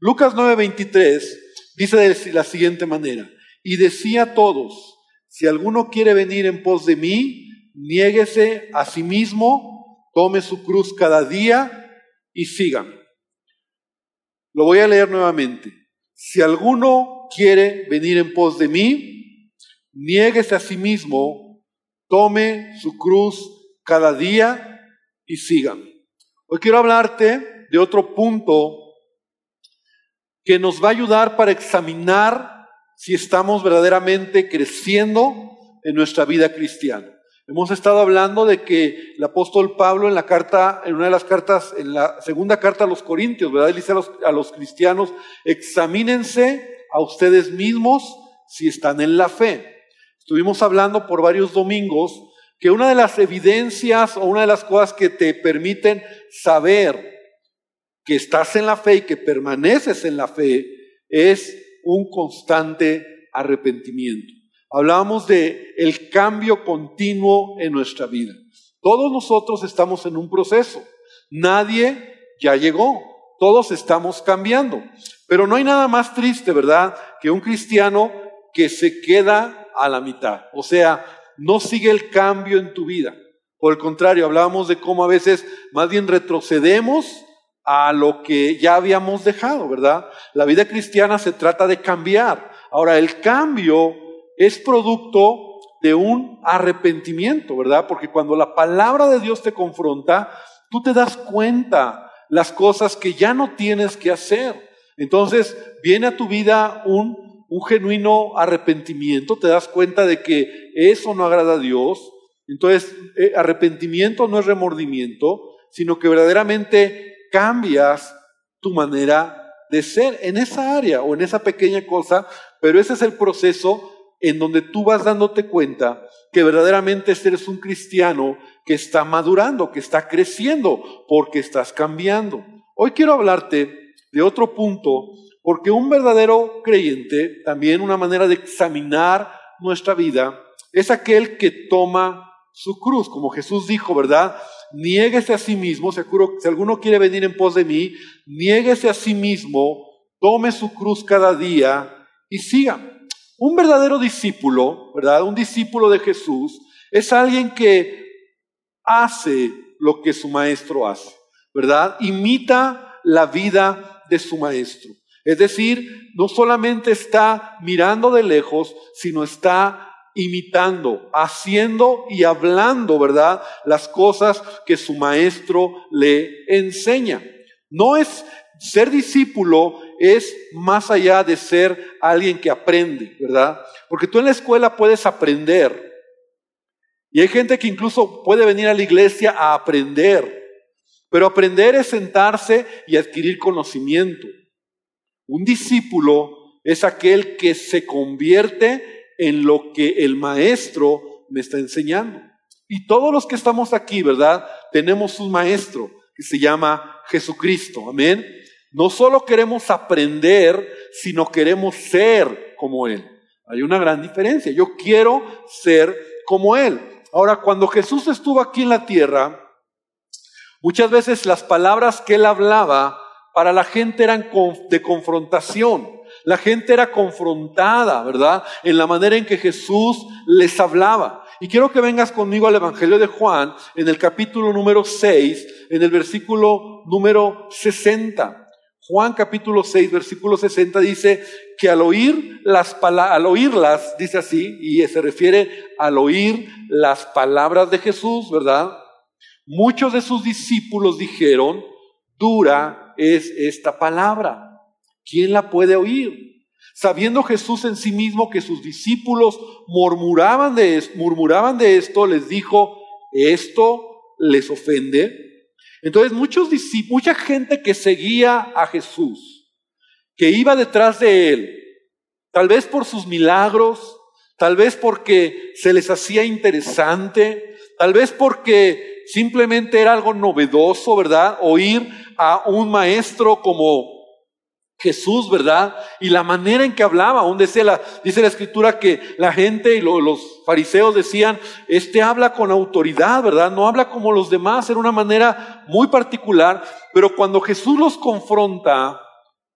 Lucas 9:23 dice de la siguiente manera, y decía a todos, si alguno quiere venir en pos de mí, niéguese a sí mismo, tome su cruz cada día y sígame. Lo voy a leer nuevamente. Si alguno quiere venir en pos de mí, niéguese a sí mismo, tome su cruz cada día y sígame. Hoy quiero hablarte de otro punto que nos va a ayudar para examinar si estamos verdaderamente creciendo en nuestra vida cristiana. Hemos estado hablando de que el apóstol Pablo en la carta, en una de las cartas, en la segunda carta a los Corintios, ¿verdad? Él dice a los, a los cristianos, examínense a ustedes mismos si están en la fe. Estuvimos hablando por varios domingos que una de las evidencias o una de las cosas que te permiten saber que estás en la fe y que permaneces en la fe es un constante arrepentimiento. Hablábamos de el cambio continuo en nuestra vida. Todos nosotros estamos en un proceso. Nadie ya llegó. Todos estamos cambiando. Pero no hay nada más triste, ¿verdad? Que un cristiano que se queda a la mitad. O sea, no sigue el cambio en tu vida. Por el contrario, hablábamos de cómo a veces más bien retrocedemos a lo que ya habíamos dejado, ¿verdad? La vida cristiana se trata de cambiar. Ahora, el cambio es producto de un arrepentimiento, ¿verdad? Porque cuando la palabra de Dios te confronta, tú te das cuenta las cosas que ya no tienes que hacer. Entonces viene a tu vida un, genuino arrepentimiento, te das cuenta de que eso no agrada a Dios. Entonces, eh, arrepentimiento no es remordimiento, sino que verdaderamente cambias tu manera de ser en esa área o en esa pequeña cosa, pero ese es el proceso en donde tú vas dándote cuenta que verdaderamente eres un cristiano que está madurando, que está creciendo, porque estás cambiando. Hoy quiero hablarte de otro punto, porque un verdadero creyente, también una manera de examinar nuestra vida, es aquel que toma su cruz, como Jesús dijo, ¿verdad? Niéguese a sí mismo, si alguno quiere venir en pos de mí, niéguese a sí mismo, tome su cruz cada día y siga. Un verdadero discípulo, ¿verdad? Un discípulo de Jesús es alguien que hace lo que su maestro hace, ¿verdad? Imita la vida de su maestro. Es decir, no solamente está mirando de lejos, sino está imitando, haciendo y hablando, ¿verdad? Las cosas que su maestro le enseña. No es ser discípulo es más allá de ser alguien que aprende, ¿verdad? Porque tú en la escuela puedes aprender. Y hay gente que incluso puede venir a la iglesia a aprender. Pero aprender es sentarse y adquirir conocimiento. Un discípulo es aquel que se convierte en lo que el maestro me está enseñando. Y todos los que estamos aquí, ¿verdad? Tenemos un maestro que se llama Jesucristo. Amén. No solo queremos aprender, sino queremos ser como Él. Hay una gran diferencia. Yo quiero ser como Él. Ahora, cuando Jesús estuvo aquí en la tierra, muchas veces las palabras que Él hablaba para la gente eran de confrontación. La gente era confrontada, ¿verdad? En la manera en que Jesús les hablaba. Y quiero que vengas conmigo al Evangelio de Juan, en el capítulo número 6, en el versículo número 60. Juan capítulo 6, versículo 60 dice que al oír las al oírlas, dice así, y se refiere al oír las palabras de Jesús, ¿verdad? Muchos de sus discípulos dijeron, dura es esta palabra. ¿Quién la puede oír? Sabiendo Jesús en sí mismo que sus discípulos murmuraban de, murmuraban de esto, les dijo, ¿esto les ofende? Entonces muchos mucha gente que seguía a Jesús, que iba detrás de él, tal vez por sus milagros, tal vez porque se les hacía interesante, tal vez porque simplemente era algo novedoso, ¿verdad? Oír a un maestro como Jesús, ¿verdad? Y la manera en que hablaba, aún dice la, dice la escritura que la gente y los fariseos decían, este habla con autoridad, ¿verdad? No habla como los demás, era una manera muy particular, pero cuando Jesús los confronta,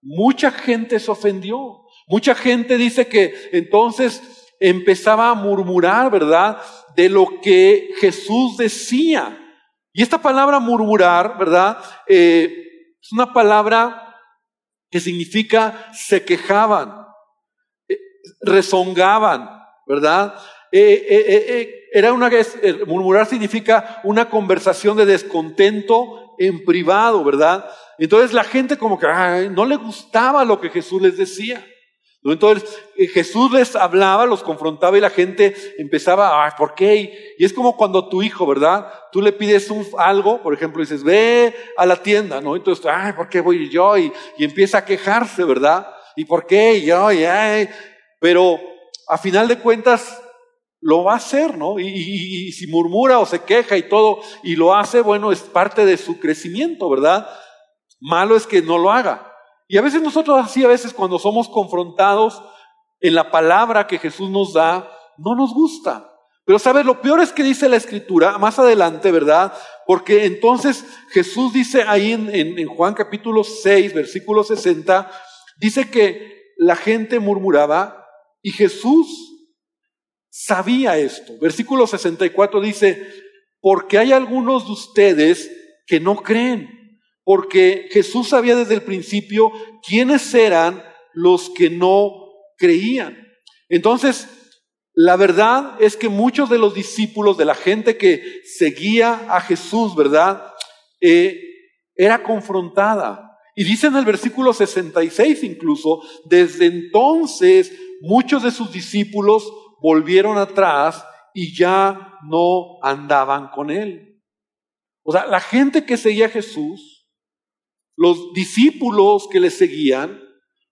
mucha gente se ofendió. Mucha gente dice que entonces empezaba a murmurar, ¿verdad? De lo que Jesús decía. Y esta palabra murmurar, ¿verdad? Eh, es una palabra que significa se quejaban, eh, rezongaban, ¿verdad? Eh, era una, murmurar significa una conversación de descontento en privado, ¿verdad? Entonces la gente como que no le gustaba lo que Jesús les decía. Entonces eh, Jesús les hablaba, los confrontaba y la gente empezaba, ay, ¿por qué? Y es como cuando tu hijo, ¿verdad? Tú le pides algo, por ejemplo, dices, ve a la tienda, ¿no? Entonces, ay, ¿por qué voy yo? Y, empieza a quejarse, ¿verdad? ¿Y por qué? Y yo, y, ay. Pero a final de cuentas lo va a hacer, ¿no? Y, y si murmura o se queja y todo, y lo hace, bueno, es parte de su crecimiento, ¿verdad? Malo es que no lo haga. Y a veces nosotros así, a veces cuando somos confrontados en la palabra que Jesús nos da, no nos gusta. Pero sabes, lo peor es que dice la escritura, más adelante, ¿verdad? Porque entonces Jesús dice ahí en, Juan capítulo 6, versículo 60, dice que la gente murmuraba y Jesús sabía esto. Versículo 64 dice, porque hay algunos de ustedes que no creen porque Jesús sabía desde el principio quiénes eran los que no creían. Entonces, la verdad es que muchos de los discípulos, de la gente que seguía a Jesús, ¿verdad? Eh, era confrontada. Y dice en el versículo 66 incluso, desde entonces muchos de sus discípulos volvieron atrás y ya no andaban con él. O sea, la gente que seguía a Jesús los discípulos que le seguían,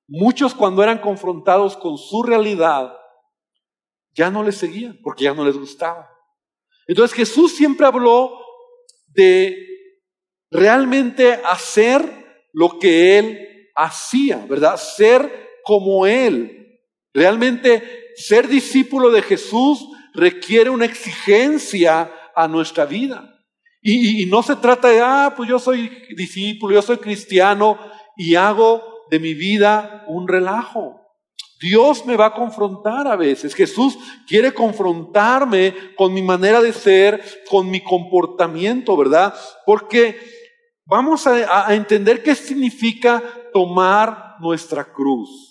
muchos cuando eran confrontados con su realidad, ya no le seguían porque ya no les gustaba. Entonces Jesús siempre habló de realmente hacer lo que Él hacía, ¿verdad? Ser como Él. Realmente ser discípulo de Jesús requiere una exigencia a nuestra vida. Y, no se trata de, ah, pues yo soy discípulo, yo soy cristiano y hago de mi vida un relajo. Dios me va a confrontar a veces. Jesús quiere confrontarme con mi manera de ser, con mi comportamiento, ¿verdad? Porque vamos a, a entender qué significa tomar nuestra cruz.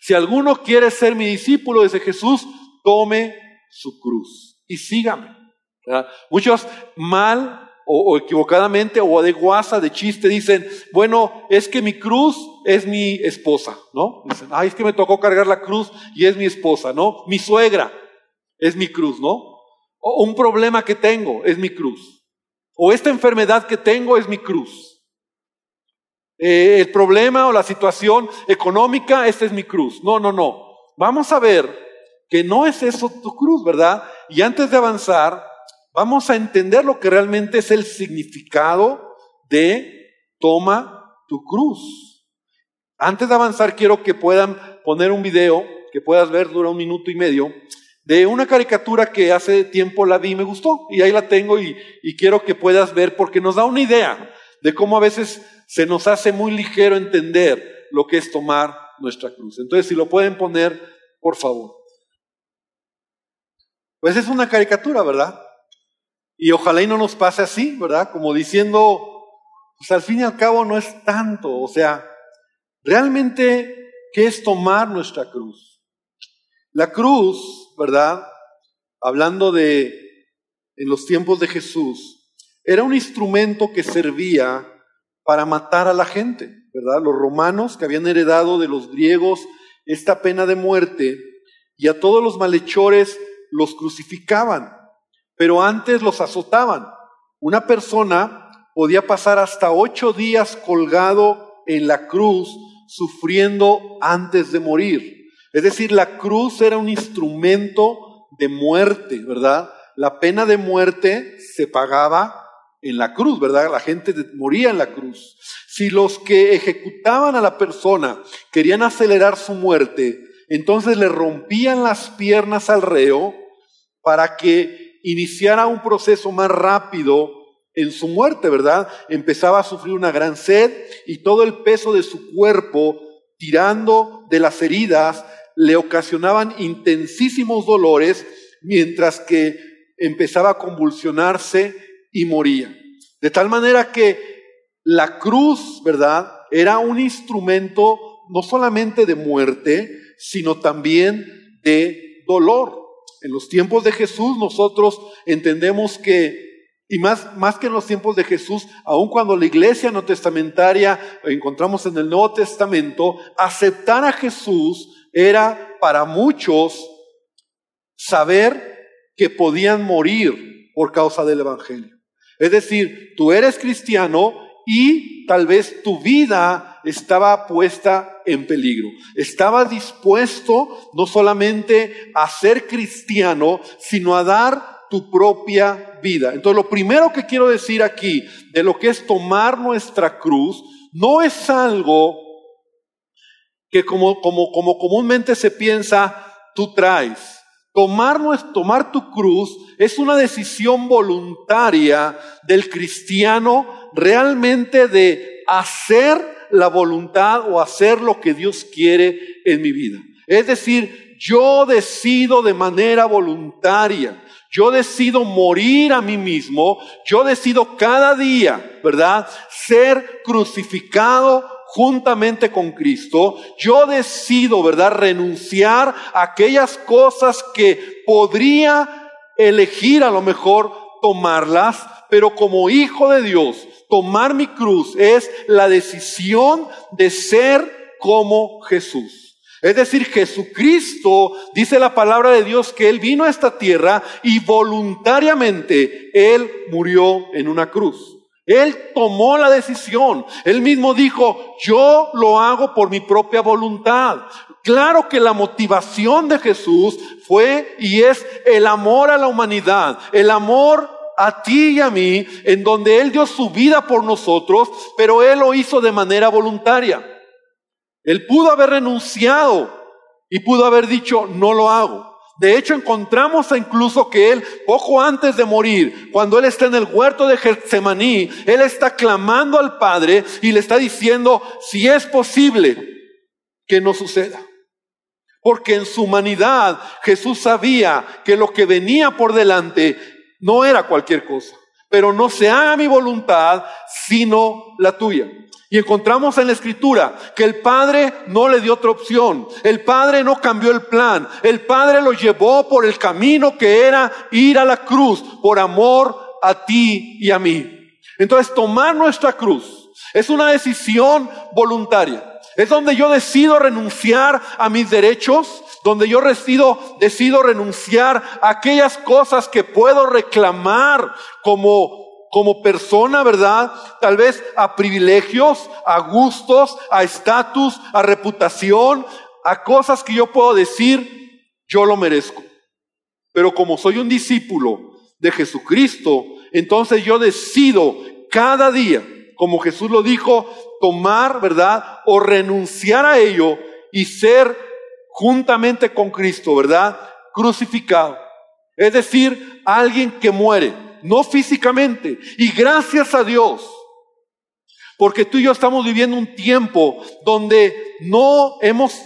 Si alguno quiere ser mi discípulo, dice Jesús, tome su cruz y sígame. Muchos mal o, equivocadamente o de guasa, de chiste, dicen, bueno, es que mi cruz es mi esposa, ¿no? Dicen, ay, es que me tocó cargar la cruz y es mi esposa, ¿no? Mi suegra es mi cruz, ¿no? O un problema que tengo es mi cruz. O esta enfermedad que tengo es mi cruz. Eh, el problema o la situación económica, esta es mi cruz. No, no, no. Vamos a ver que no es eso tu cruz, ¿verdad? Y antes de avanzar, vamos a entender lo que realmente es el significado de toma tu cruz. Antes de avanzar, quiero que puedan poner un video que puedas ver, dura un minuto y medio, de una caricatura que hace tiempo la vi y me gustó. Y ahí la tengo y, y quiero que puedas ver porque nos da una idea de cómo a veces se nos hace muy ligero entender lo que es tomar nuestra cruz. Entonces, si lo pueden poner, por favor. Pues es una caricatura, ¿verdad? Y ojalá y no nos pase así, ¿verdad? Como diciendo, pues al fin y al cabo no es tanto. O sea, realmente, ¿qué es tomar nuestra cruz? La cruz, ¿verdad? Hablando de en los tiempos de Jesús, era un instrumento que servía para matar a la gente, ¿verdad? Los romanos que habían heredado de los griegos esta pena de muerte y a todos los malhechores los crucificaban pero antes los azotaban. Una persona podía pasar hasta ocho días colgado en la cruz sufriendo antes de morir. Es decir, la cruz era un instrumento de muerte, ¿verdad? La pena de muerte se pagaba en la cruz, ¿verdad? La gente moría en la cruz. Si los que ejecutaban a la persona querían acelerar su muerte, entonces le rompían las piernas al reo para que iniciara un proceso más rápido en su muerte, ¿verdad? Empezaba a sufrir una gran sed y todo el peso de su cuerpo, tirando de las heridas, le ocasionaban intensísimos dolores, mientras que empezaba a convulsionarse y moría. De tal manera que la cruz, ¿verdad? Era un instrumento no solamente de muerte, sino también de dolor. En los tiempos de Jesús nosotros entendemos que y más, más que en los tiempos de Jesús, aun cuando la iglesia no testamentaria encontramos en el Nuevo Testamento, aceptar a Jesús era para muchos saber que podían morir por causa del Evangelio. Es decir, tú eres cristiano y tal vez tu vida estaba puesta en peligro. Estaba dispuesto no solamente a ser cristiano, sino a dar tu propia vida. Entonces, lo primero que quiero decir aquí de lo que es tomar nuestra cruz, no es algo que como, como, como comúnmente se piensa, tú traes. Tomar, tomar tu cruz es una decisión voluntaria del cristiano realmente de hacer la voluntad o hacer lo que Dios quiere en mi vida. Es decir, yo decido de manera voluntaria yo decido morir a mí mismo, yo decido cada día, ¿verdad? Ser crucificado juntamente con Cristo, yo decido, ¿verdad? Renunciar a aquellas cosas que podría elegir a lo mejor tomarlas, pero como hijo de Dios, tomar mi cruz es la decisión de ser como Jesús. Es decir, Jesucristo, dice la palabra de Dios, que Él vino a esta tierra y voluntariamente Él murió en una cruz. Él tomó la decisión. Él mismo dijo, yo lo hago por mi propia voluntad. Claro que la motivación de Jesús fue y es el amor a la humanidad, el amor a ti y a mí, en donde Él dio su vida por nosotros, pero Él lo hizo de manera voluntaria. Él pudo haber renunciado y pudo haber dicho, no lo hago. De hecho, encontramos incluso que él, poco antes de morir, cuando él está en el huerto de Getsemaní, él está clamando al Padre y le está diciendo, si es posible, que no suceda. Porque en su humanidad Jesús sabía que lo que venía por delante no era cualquier cosa. Pero no se haga mi voluntad, sino la tuya. Y encontramos en la escritura que el Padre no le dio otra opción. El Padre no cambió el plan. El Padre lo llevó por el camino que era ir a la cruz por amor a ti y a mí. Entonces tomar nuestra cruz es una decisión voluntaria. Es donde yo decido renunciar a mis derechos, donde yo decido, decido renunciar a aquellas cosas que puedo reclamar como como persona, ¿verdad? Tal vez a privilegios, a gustos, a estatus, a reputación, a cosas que yo puedo decir, yo lo merezco. Pero como soy un discípulo de Jesucristo, entonces yo decido cada día, como Jesús lo dijo, tomar, ¿verdad? O renunciar a ello y ser juntamente con Cristo, ¿verdad? Crucificado. Es decir, alguien que muere no físicamente. Y gracias a Dios, porque tú y yo estamos viviendo un tiempo donde no hemos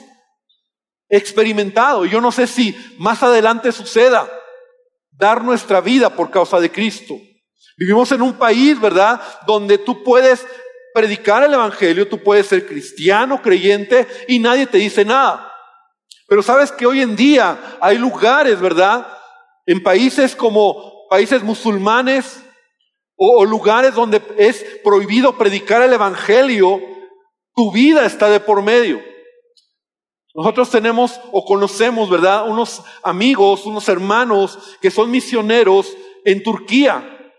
experimentado, yo no sé si más adelante suceda, dar nuestra vida por causa de Cristo. Vivimos en un país, ¿verdad?, donde tú puedes predicar el Evangelio, tú puedes ser cristiano, creyente, y nadie te dice nada. Pero sabes que hoy en día hay lugares, ¿verdad? En países como países musulmanes o, lugares donde es prohibido predicar el Evangelio, tu vida está de por medio. Nosotros tenemos o conocemos, ¿verdad? Unos amigos, unos hermanos que son misioneros en Turquía.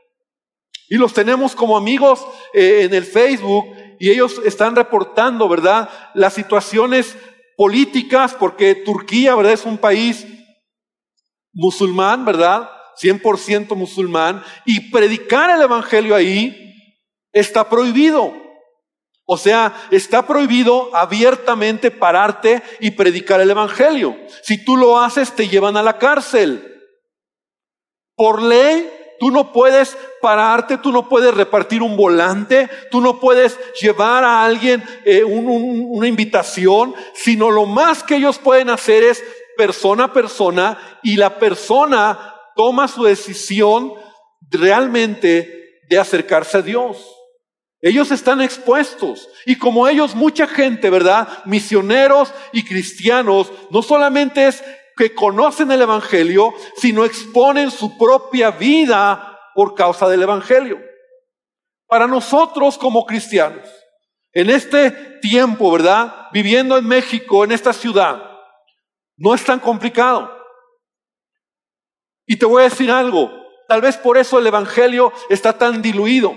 Y los tenemos como amigos eh, en el Facebook y ellos están reportando, ¿verdad? Las situaciones políticas, porque Turquía, ¿verdad? Es un país musulmán, ¿verdad? 100% musulmán, y predicar el Evangelio ahí está prohibido. O sea, está prohibido abiertamente pararte y predicar el Evangelio. Si tú lo haces, te llevan a la cárcel. Por ley, Tú no puedes pararte, tú no puedes repartir un volante, tú no puedes llevar a alguien eh, una invitación, sino lo más que ellos pueden hacer es persona a persona y la persona toma su decisión realmente de acercarse a Dios. Ellos están expuestos. Y como ellos, mucha gente, ¿verdad? Misioneros y cristianos, no solamente es que conocen el Evangelio, sino exponen su propia vida por causa del Evangelio. Para nosotros como cristianos, en este tiempo, ¿verdad? Viviendo en México, en esta ciudad, no es tan complicado. Y te voy a decir algo, tal vez por eso el Evangelio está tan diluido.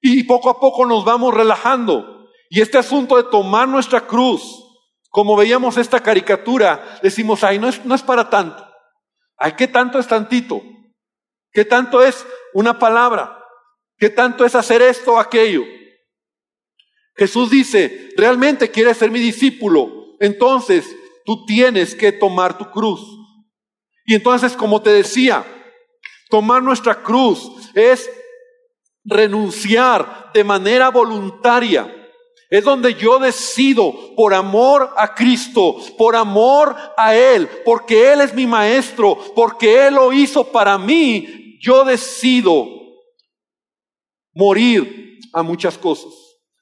Y poco a poco nos vamos relajando. Y este asunto de tomar nuestra cruz, como veíamos esta caricatura, decimos, ay, no es, no es para tanto. Ay, ¿qué tanto es tantito? ¿Qué tanto es una palabra? ¿Qué tanto es hacer esto o aquello? Jesús dice, realmente quieres ser mi discípulo, entonces tú tienes que tomar tu cruz. Y entonces, como te decía, tomar nuestra cruz es renunciar de manera voluntaria es donde yo decido por amor a Cristo, por amor a Él, porque Él es mi maestro, porque Él lo hizo para mí, yo decido morir a muchas cosas.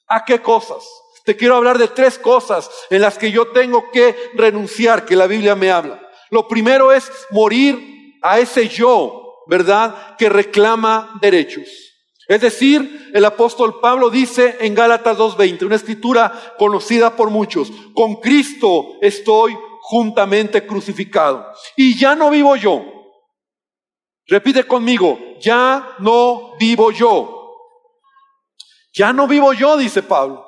¿A qué cosas? Te quiero hablar de tres cosas en las que yo tengo que renunciar, que la Biblia me habla. Lo primero es morir a ese yo, ¿verdad? Que reclama derechos. Es decir, el apóstol Pablo dice en Gálatas 2.20, una escritura conocida por muchos, con Cristo estoy juntamente crucificado. Y ya no vivo yo. Repite conmigo, ya no vivo yo. Ya no vivo yo, dice Pablo.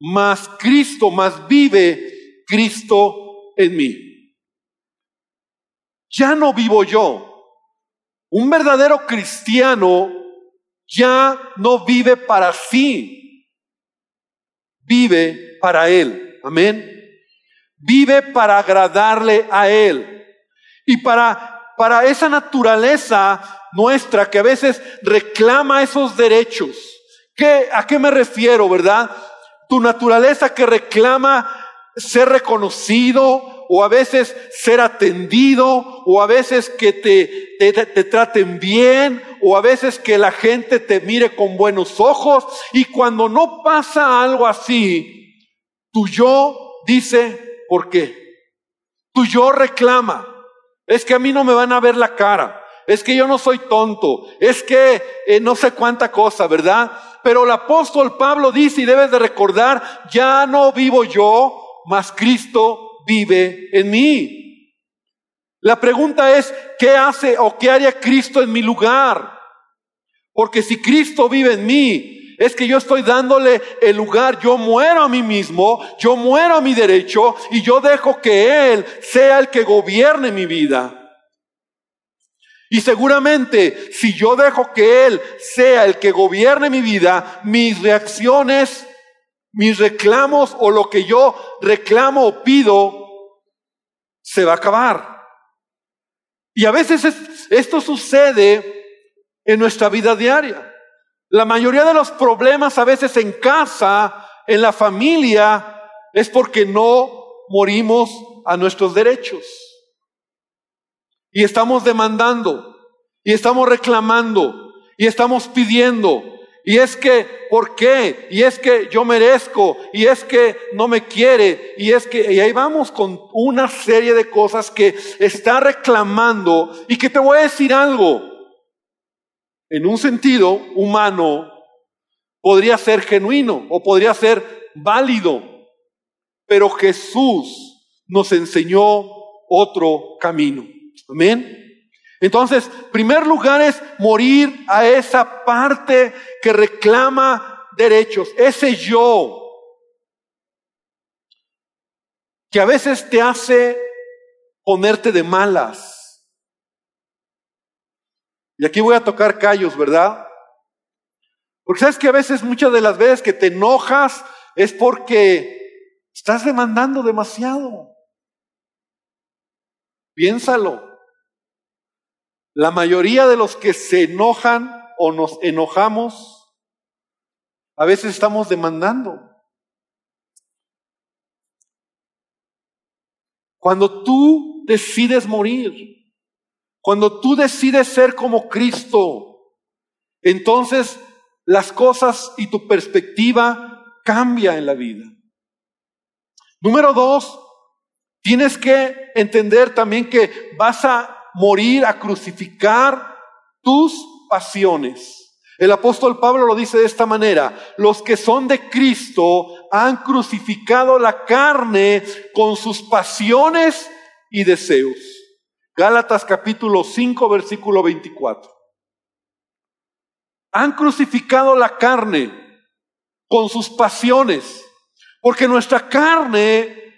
Mas Cristo, más vive Cristo en mí. Ya no vivo yo. Un verdadero cristiano ya no vive para sí, vive para Él. Amén. Vive para agradarle a Él. Y para, para esa naturaleza nuestra que a veces reclama esos derechos. ¿Qué, ¿A qué me refiero, verdad? Tu naturaleza que reclama ser reconocido, o a veces ser atendido, o a veces que te, te, traten bien, o a veces que la gente te mire con buenos ojos. Y cuando no pasa algo así, tu yo dice, ¿por qué? Tu yo reclama. Es que a mí no me van a ver la cara. Es que yo no soy tonto. Es que eh, no sé cuánta cosa, ¿verdad? Pero el apóstol Pablo dice, y debes de recordar, ya no vivo yo, mas Cristo vive en mí. La pregunta es, ¿qué hace o qué haría Cristo en mi lugar? Porque si Cristo vive en mí, es que yo estoy dándole el lugar, yo muero a mí mismo, yo muero a mi derecho y yo dejo que Él sea el que gobierne mi vida. Y seguramente si yo dejo que Él sea el que gobierne mi vida, mis reacciones mis reclamos o lo que yo reclamo o pido se va a acabar. Y a veces esto sucede en nuestra vida diaria. La mayoría de los problemas a veces en casa, en la familia, es porque no morimos a nuestros derechos. Y estamos demandando, y estamos reclamando, y estamos pidiendo, y es que, ¿por qué? Y es que yo merezco, y es que no me quiere, y es que, y ahí vamos con una serie de cosas que está reclamando y que te voy a decir algo. En un sentido humano, podría ser genuino o podría ser válido, pero Jesús nos enseñó otro camino. Amén. Entonces, primer lugar es morir a esa parte que reclama derechos, ese yo, que a veces te hace ponerte de malas. Y aquí voy a tocar callos, ¿verdad? Porque sabes que a veces, muchas de las veces que te enojas es porque estás demandando demasiado. Piénsalo. La mayoría de los que se enojan o nos enojamos, a veces estamos demandando. Cuando tú decides morir, cuando tú decides ser como Cristo, entonces las cosas y tu perspectiva cambia en la vida. Número dos, tienes que entender también que vas a morir, a crucificar tus pasiones. El apóstol Pablo lo dice de esta manera, los que son de Cristo han crucificado la carne con sus pasiones y deseos. Gálatas capítulo 5 versículo 24. Han crucificado la carne con sus pasiones, porque nuestra carne,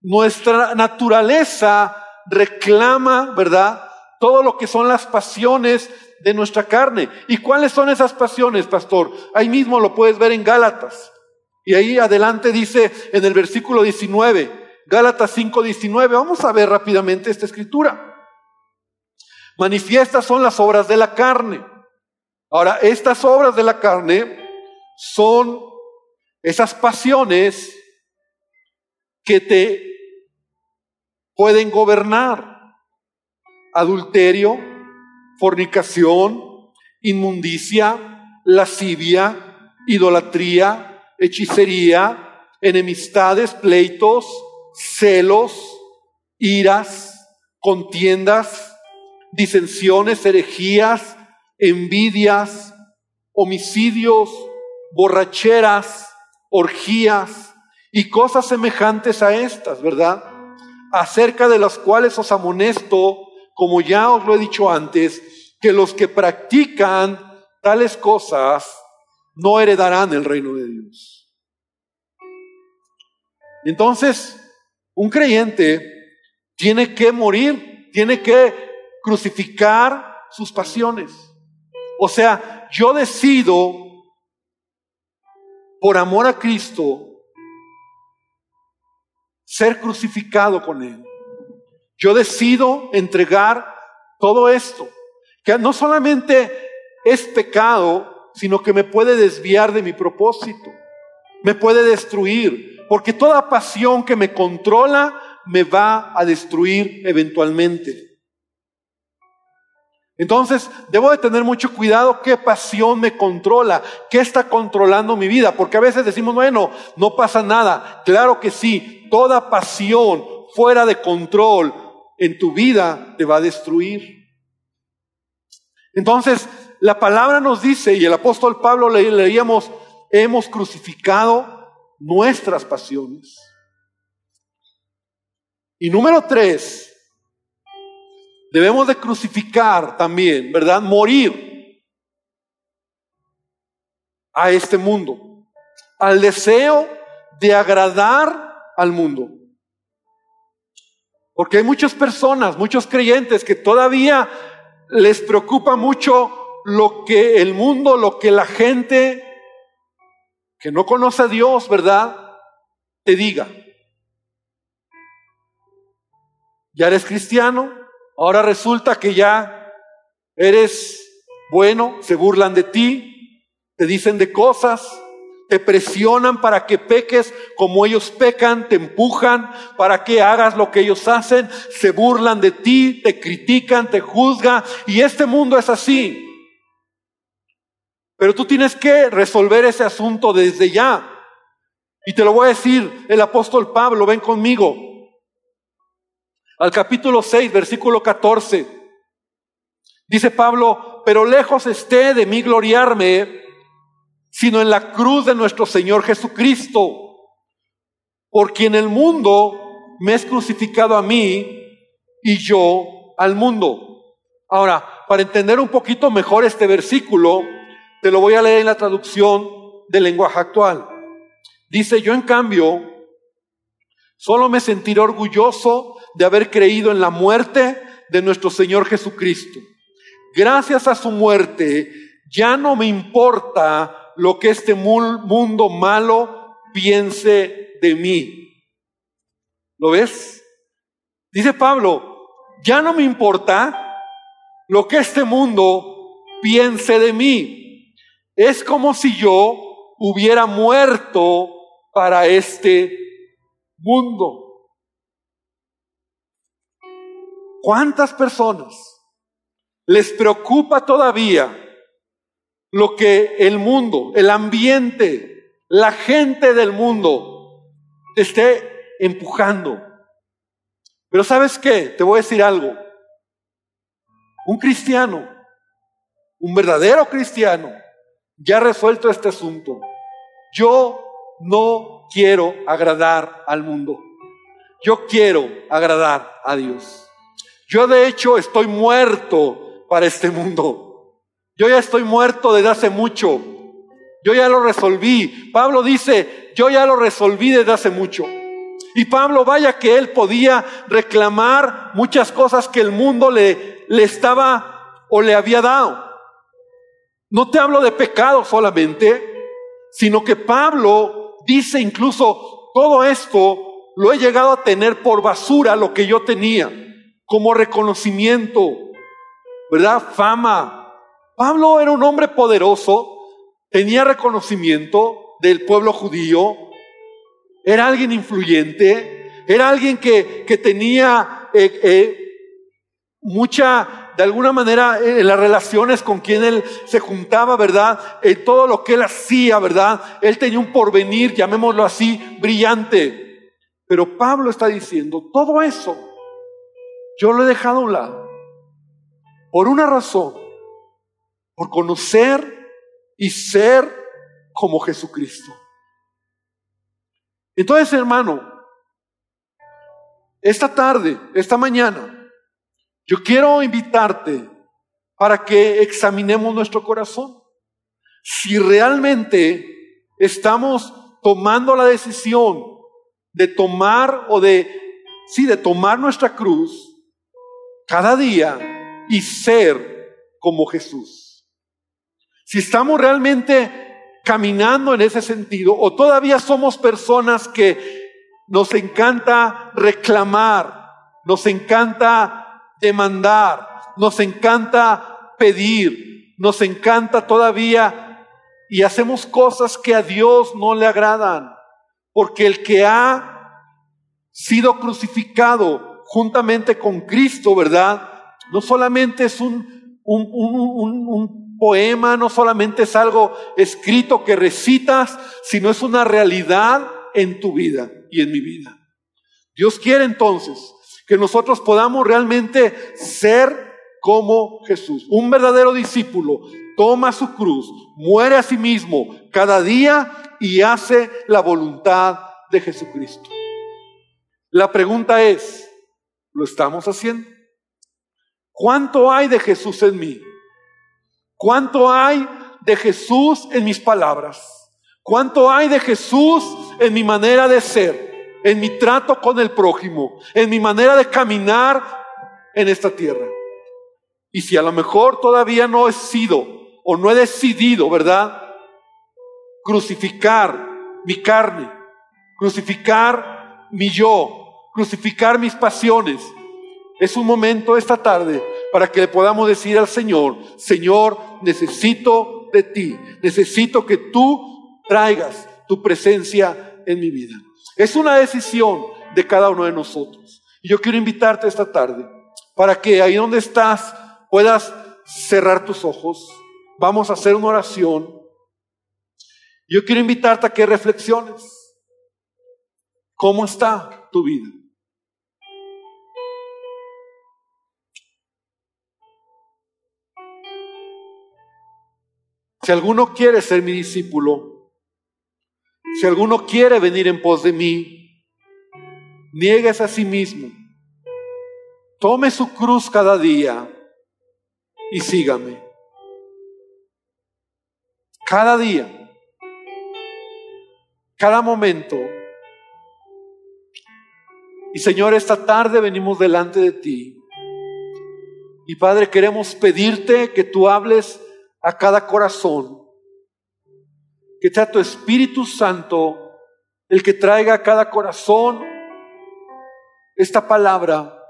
nuestra naturaleza reclama, ¿verdad? Todo lo que son las pasiones de nuestra carne. ¿Y cuáles son esas pasiones, pastor? Ahí mismo lo puedes ver en Gálatas. Y ahí adelante dice en el versículo 19, Gálatas 5, 19. Vamos a ver rápidamente esta escritura. Manifiestas son las obras de la carne. Ahora, estas obras de la carne son esas pasiones que te pueden gobernar. Adulterio, fornicación, inmundicia, lascivia, idolatría, hechicería, enemistades, pleitos, celos, iras, contiendas, disensiones, herejías, envidias, homicidios, borracheras, orgías y cosas semejantes a estas, ¿verdad? Acerca de las cuales os amonesto, como ya os lo he dicho antes, que los que practican tales cosas no heredarán el reino de Dios. Entonces, un creyente tiene que morir, tiene que crucificar sus pasiones. O sea, yo decido, por amor a Cristo, ser crucificado con Él. Yo decido entregar todo esto, que no solamente es pecado, sino que me puede desviar de mi propósito, me puede destruir, porque toda pasión que me controla me va a destruir eventualmente. Entonces, debo de tener mucho cuidado qué pasión me controla, qué está controlando mi vida, porque a veces decimos, bueno, no pasa nada. Claro que sí, toda pasión fuera de control en tu vida te va a destruir. Entonces, la palabra nos dice, y el apóstol Pablo le leíamos, hemos crucificado nuestras pasiones. Y número tres, Debemos de crucificar también, ¿verdad? Morir a este mundo, al deseo de agradar al mundo. Porque hay muchas personas, muchos creyentes que todavía les preocupa mucho lo que el mundo, lo que la gente que no conoce a Dios, ¿verdad? Te diga. ¿Ya eres cristiano? Ahora resulta que ya eres bueno, se burlan de ti, te dicen de cosas, te presionan para que peques como ellos pecan, te empujan para que hagas lo que ellos hacen, se burlan de ti, te critican, te juzgan y este mundo es así. Pero tú tienes que resolver ese asunto desde ya. Y te lo voy a decir el apóstol Pablo, ven conmigo al capítulo 6, versículo 14. Dice Pablo, pero lejos esté de mí gloriarme, sino en la cruz de nuestro Señor Jesucristo, por quien el mundo me es crucificado a mí y yo al mundo. Ahora, para entender un poquito mejor este versículo, te lo voy a leer en la traducción del lenguaje actual. Dice, yo en cambio, solo me sentiré orgulloso de haber creído en la muerte de nuestro Señor Jesucristo. Gracias a su muerte, ya no me importa lo que este mundo malo piense de mí. ¿Lo ves? Dice Pablo, ya no me importa lo que este mundo piense de mí. Es como si yo hubiera muerto para este mundo. ¿Cuántas personas les preocupa todavía lo que el mundo, el ambiente, la gente del mundo te esté empujando? Pero sabes qué, te voy a decir algo. Un cristiano, un verdadero cristiano, ya ha resuelto este asunto. Yo no quiero agradar al mundo. Yo quiero agradar a Dios. Yo de hecho estoy muerto para este mundo. Yo ya estoy muerto desde hace mucho. Yo ya lo resolví. Pablo dice, yo ya lo resolví desde hace mucho. Y Pablo, vaya que él podía reclamar muchas cosas que el mundo le, le estaba o le había dado. No te hablo de pecado solamente, sino que Pablo dice incluso todo esto lo he llegado a tener por basura lo que yo tenía, como reconocimiento, ¿verdad? Fama. Pablo era un hombre poderoso, tenía reconocimiento del pueblo judío, era alguien influyente, era alguien que, que tenía eh, eh, mucha, de alguna manera, eh, en las relaciones con quien él se juntaba, ¿verdad? En todo lo que él hacía, ¿verdad? Él tenía un porvenir, llamémoslo así, brillante. Pero Pablo está diciendo, todo eso yo lo he dejado a un lado. Por una razón, por conocer y ser como Jesucristo. Entonces, hermano, esta tarde, esta mañana, yo quiero invitarte para que examinemos nuestro corazón. Si realmente estamos tomando la decisión de tomar o de, sí, de tomar nuestra cruz cada día y ser como Jesús. Si estamos realmente caminando en ese sentido o todavía somos personas que nos encanta reclamar, nos encanta demandar, nos encanta pedir, nos encanta todavía y hacemos cosas que a Dios no le agradan, porque el que ha sido crucificado juntamente con Cristo, ¿verdad? No solamente es un, un, un, un poema no solamente es algo escrito que recitas, sino es una realidad en tu vida y en mi vida. Dios quiere entonces que nosotros podamos realmente ser como Jesús. Un verdadero discípulo toma su cruz, muere a sí mismo cada día y hace la voluntad de Jesucristo. La pregunta es, ¿lo estamos haciendo? ¿Cuánto hay de Jesús en mí? ¿Cuánto hay de Jesús en mis palabras? ¿Cuánto hay de Jesús en mi manera de ser, en mi trato con el prójimo, en mi manera de caminar en esta tierra? Y si a lo mejor todavía no he sido o no he decidido, ¿verdad? Crucificar mi carne, crucificar mi yo, crucificar mis pasiones. Es un momento esta tarde para que le podamos decir al Señor, Señor, necesito de ti, necesito que tú traigas tu presencia en mi vida. Es una decisión de cada uno de nosotros. Y yo quiero invitarte esta tarde para que ahí donde estás puedas cerrar tus ojos. Vamos a hacer una oración. Yo quiero invitarte a que reflexiones. ¿Cómo está tu vida? Si alguno quiere ser mi discípulo, si alguno quiere venir en pos de mí, niegues a sí mismo, tome su cruz cada día y sígame. Cada día, cada momento. Y Señor, esta tarde venimos delante de ti. Y Padre, queremos pedirte que tú hables a cada corazón. Que sea tu Espíritu Santo el que traiga a cada corazón esta palabra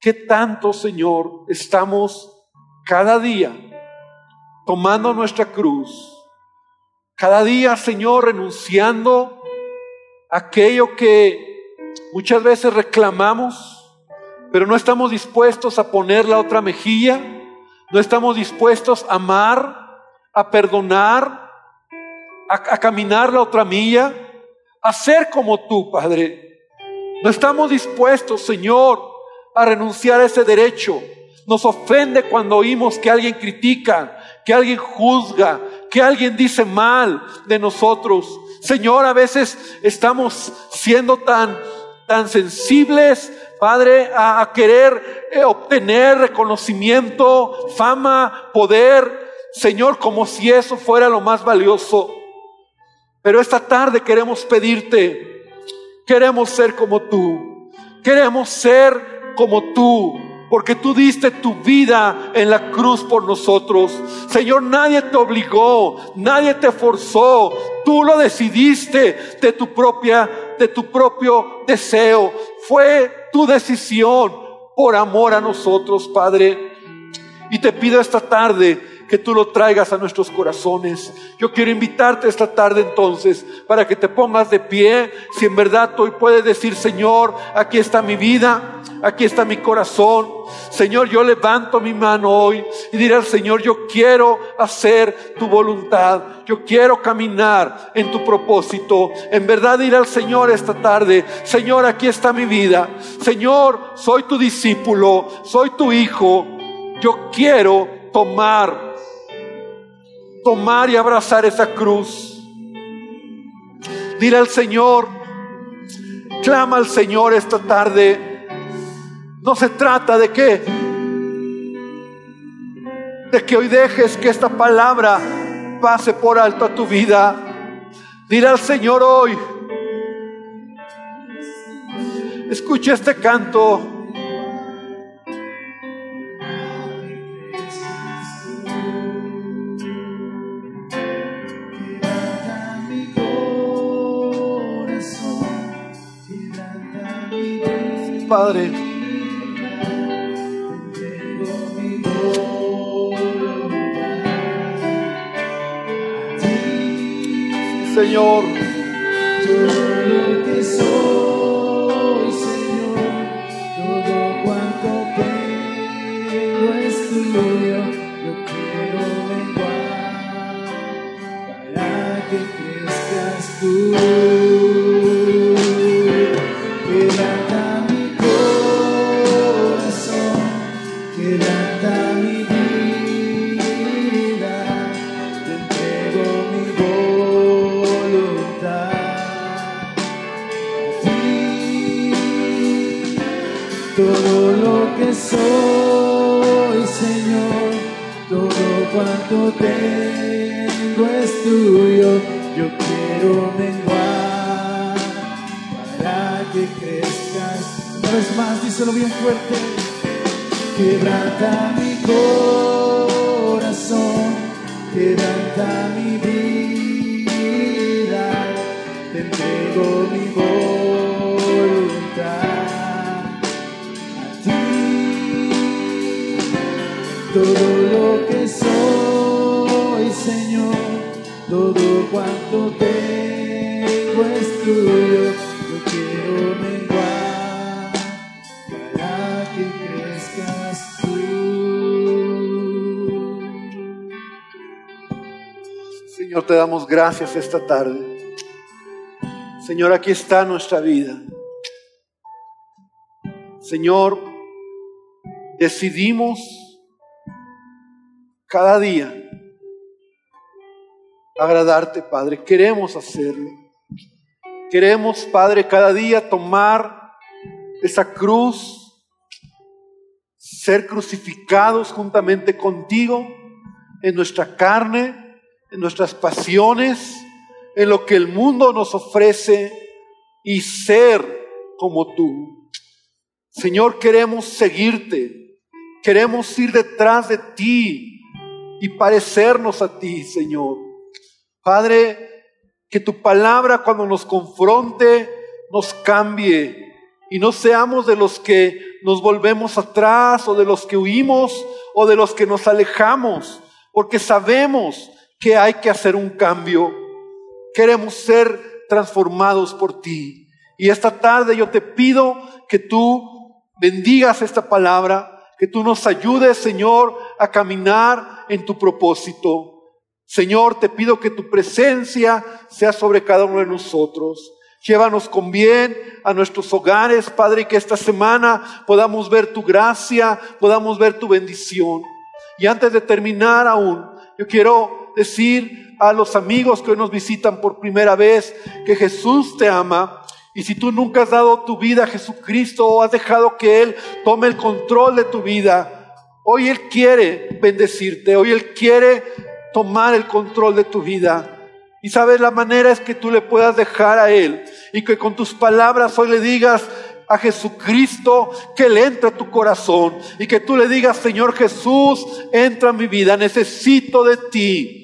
¿Qué tanto, Señor, estamos cada día tomando nuestra cruz? Cada día, Señor, renunciando a aquello que muchas veces reclamamos, pero no estamos dispuestos a poner la otra mejilla, no estamos dispuestos a amar, a perdonar, a, caminar la otra milla, a ser como tú, Padre. No estamos dispuestos, Señor, a renunciar a ese derecho. Nos ofende cuando oímos que alguien critica, que alguien juzga, que alguien dice mal de nosotros. Señor, a veces estamos siendo tan, tan sensibles, Padre, a, querer eh, obtener reconocimiento, fama, poder, Señor, como si eso fuera lo más valioso. Pero esta tarde queremos pedirte, queremos ser como tú, queremos ser como tú porque tú diste tu vida en la cruz por nosotros. Señor, nadie te obligó, nadie te forzó, tú lo decidiste de tu propia de tu propio deseo. Fue tu decisión por amor a nosotros, Padre. Y te pido esta tarde que tú lo traigas a nuestros corazones. Yo quiero invitarte esta tarde entonces para que te pongas de pie. Si en verdad tú hoy puedes decir, Señor, aquí está mi vida, aquí está mi corazón. Señor, yo levanto mi mano hoy y diré al Señor, yo quiero hacer tu voluntad. Yo quiero caminar en tu propósito. En verdad diré al Señor esta tarde, Señor, aquí está mi vida. Señor, soy tu discípulo, soy tu hijo. Yo quiero tomar tomar y abrazar esa cruz. Dile al Señor, clama al Señor esta tarde. No se trata de que de que hoy dejes que esta palabra pase por alto a tu vida. Dile al Señor hoy, escucha este canto. Padre. Señor, vez más, díselo bien fuerte. Quebranta mi corazón, quebranta mi vida, te entrego mi todo lo que soy, Señor, todo cuanto tengo es tuyo. Señor, te damos gracias esta tarde. Señor, aquí está nuestra vida. Señor, decidimos cada día agradarte, Padre. Queremos hacerlo. Queremos, Padre, cada día tomar esa cruz, ser crucificados juntamente contigo en nuestra carne, en nuestras pasiones, en lo que el mundo nos ofrece y ser como tú. Señor, queremos seguirte, queremos ir detrás de ti, y parecernos a ti, Señor. Padre, que tu palabra cuando nos confronte nos cambie y no seamos de los que nos volvemos atrás o de los que huimos o de los que nos alejamos, porque sabemos que hay que hacer un cambio. Queremos ser transformados por ti. Y esta tarde yo te pido que tú bendigas esta palabra, que tú nos ayudes, Señor, a caminar en tu propósito. Señor, te pido que tu presencia sea sobre cada uno de nosotros. Llévanos con bien a nuestros hogares, Padre, y que esta semana podamos ver tu gracia, podamos ver tu bendición. Y antes de terminar aún, yo quiero decir a los amigos que hoy nos visitan por primera vez que Jesús te ama. Y si tú nunca has dado tu vida a Jesucristo o has dejado que Él tome el control de tu vida, hoy Él quiere bendecirte, hoy Él quiere tomar el control de tu vida. Y sabes, la manera es que tú le puedas dejar a Él y que con tus palabras hoy le digas a Jesucristo que Él entre a tu corazón y que tú le digas, Señor Jesús, entra en mi vida, necesito de ti.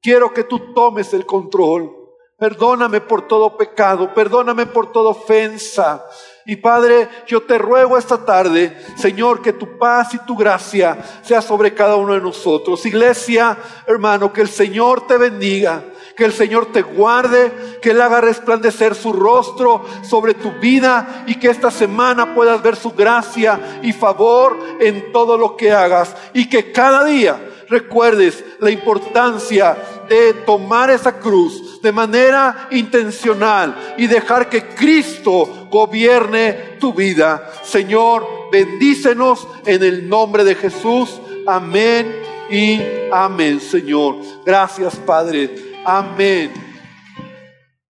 Quiero que tú tomes el control. Perdóname por todo pecado, perdóname por toda ofensa. Y Padre, yo te ruego esta tarde, Señor, que tu paz y tu gracia sea sobre cada uno de nosotros. Iglesia, hermano, que el Señor te bendiga, que el Señor te guarde, que Él haga resplandecer su rostro sobre tu vida y que esta semana puedas ver su gracia y favor en todo lo que hagas y que cada día recuerdes la importancia de tomar esa cruz de manera intencional y dejar que Cristo gobierne tu vida. Señor, bendícenos en el nombre de Jesús. Amén y amén, Señor. Gracias, Padre. Amén.